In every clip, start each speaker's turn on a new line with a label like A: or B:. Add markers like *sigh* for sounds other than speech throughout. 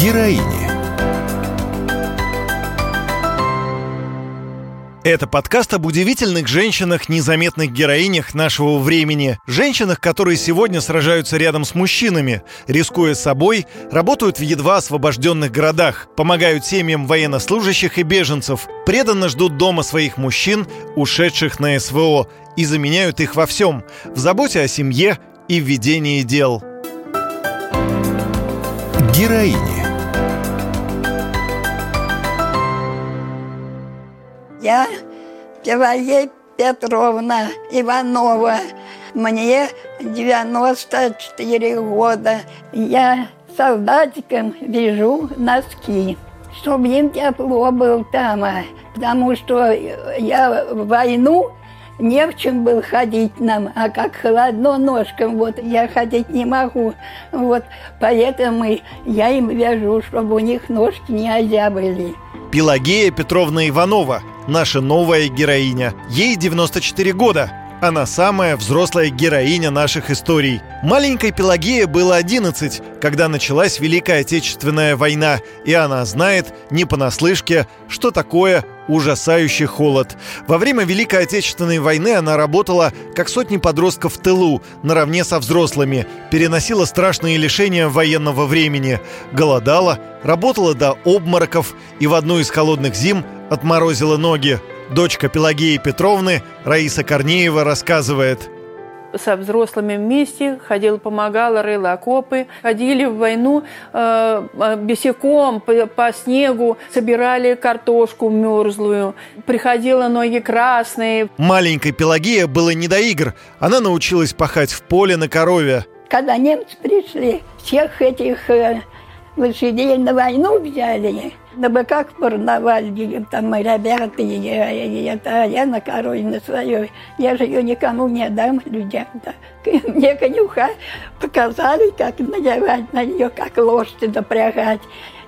A: Героини. Это подкаст об удивительных женщинах, незаметных героинях нашего времени. Женщинах, которые сегодня сражаются рядом с мужчинами, рискуя собой, работают в едва освобожденных городах, помогают семьям военнослужащих и беженцев, преданно ждут дома своих мужчин, ушедших на СВО, и заменяют их во всем – в заботе о семье и в ведении дел. Героини.
B: Я Пелагея Петровна Иванова. Мне 94 года. Я солдатикам вяжу носки, чтобы им тепло было там. Потому что я в войну не в чем был ходить нам, а как холодно ножкам, вот я ходить не могу. Вот поэтому я им вяжу, чтобы у них ножки не озябли.
A: Пелагея Петровна Иванова, наша новая героиня. Ей 94 года. Она самая взрослая героиня наших историй. Маленькой Пелагея было 11, когда началась Великая Отечественная война, и она знает не понаслышке, что такое ужасающий холод. Во время Великой Отечественной войны она работала, как сотни подростков в тылу, наравне со взрослыми, переносила страшные лишения военного времени, голодала, работала до обмороков и в одну из холодных зим отморозила ноги. Дочка Пелагеи Петровны, Раиса Корнеева, рассказывает –
C: со взрослыми вместе, ходила, помогала, рыла окопы. Ходили в войну э, э босиком по, по снегу, собирали картошку мерзлую. Приходила ноги красные.
A: Маленькой Пелагея было не до игр. Она научилась пахать в поле на корове.
B: Когда немцы пришли, всех этих э, лошадей на войну взяли, на быках порновали, там мои ребята, и, и, это, а я на корове на своей. Я же ее никому не дам людям. Да. *laughs* Мне конюха показали, как надевать на нее, как лошадь запрягать.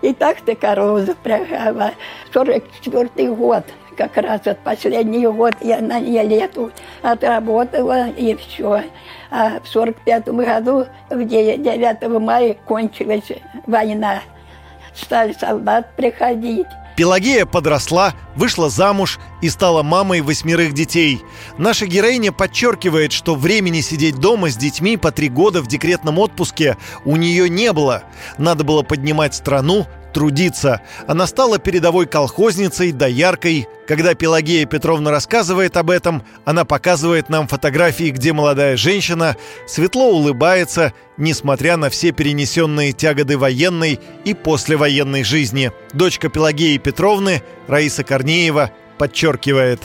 B: И так ты корову запрягала. 44 год как раз вот последний год я на ней лету отработала, и все. А в сорок пятом году, где 9 мая кончилась война, стали солдат приходить.
A: Пелагея подросла, вышла замуж и стала мамой восьмерых детей. Наша героиня подчеркивает, что времени сидеть дома с детьми по три года в декретном отпуске у нее не было. Надо было поднимать страну, трудиться. Она стала передовой колхозницей, дояркой. Когда Пелагея Петровна рассказывает об этом, она показывает нам фотографии, где молодая женщина светло улыбается, несмотря на все перенесенные тяготы военной и послевоенной жизни. Дочка Пелагеи Петровны, Раиса Корнеева, подчеркивает.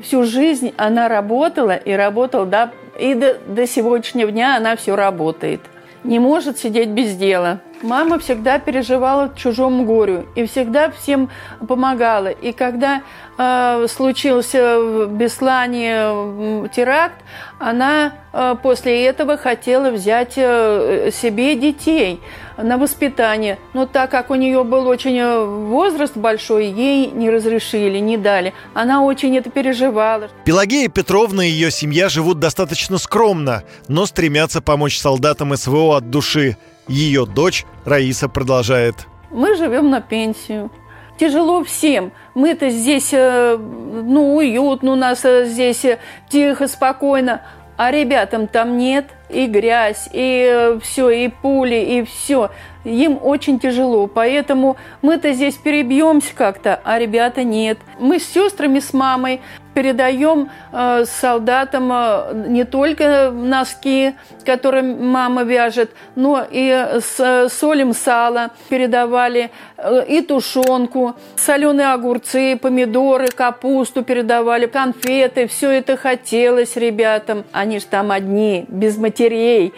C: Всю жизнь она работала и работала, да, и до, до сегодняшнего дня она все работает. Не может сидеть без дела. Мама всегда переживала чужому горю и всегда всем помогала. И когда э, случился в Беслане теракт, она э, после этого хотела взять э, себе детей на воспитание. Но так как у нее был очень э, возраст большой, ей не разрешили, не дали. Она очень это переживала.
A: Пелагея Петровна и ее семья живут достаточно скромно, но стремятся помочь солдатам СВО от души. Ее дочь Раиса продолжает.
C: Мы живем на пенсию. Тяжело всем. Мы-то здесь, э, ну, уютно у нас э, здесь, э, тихо, спокойно. А ребятам там нет и грязь, и все, и пули, и все. Им очень тяжело, поэтому мы-то здесь перебьемся как-то, а ребята нет. Мы с сестрами, с мамой передаем э, солдатам э, не только носки, которые мама вяжет, но и с, солим сало передавали, э, и тушенку, соленые огурцы, помидоры, капусту передавали, конфеты. Все это хотелось ребятам. Они же там одни, без матерей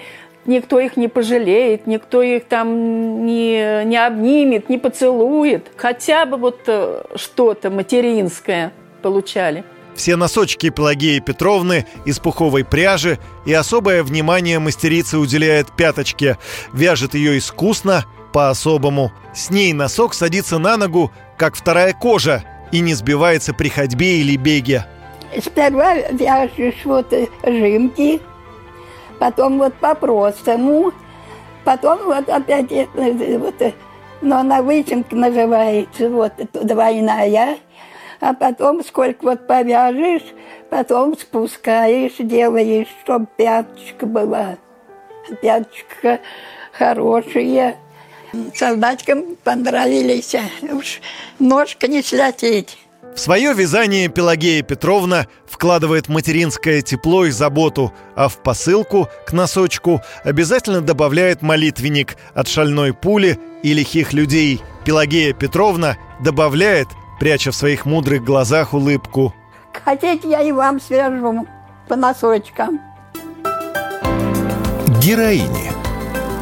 C: никто их не пожалеет, никто их там не, не обнимет, не поцелует. Хотя бы вот э, что-то материнское получали.
A: Все носочки Пелагеи Петровны из пуховой пряжи и особое внимание мастерица уделяет пяточке. Вяжет ее искусно, по-особому. С ней носок садится на ногу, как вторая кожа, и не сбивается при ходьбе или беге.
B: Сперва вяжешь вот жимки, потом вот по-простому, потом вот опять вот но она вытянка называется, вот двойная. А потом, сколько вот повяжешь, потом спускаешь, делаешь, чтобы пяточка была. Пяточка хорошая. Солдатикам понравились, уж ножка не слететь.
A: В свое вязание Пелагея Петровна вкладывает материнское тепло и заботу, а в посылку к носочку обязательно добавляет молитвенник от шальной пули и лихих людей. Пелагея Петровна добавляет, пряча в своих мудрых глазах улыбку.
B: Хотите, я и вам свяжу по носочкам.
D: Героини.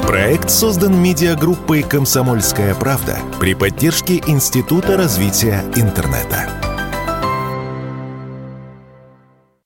D: Проект создан медиагруппой «Комсомольская правда» при поддержке Института развития интернета.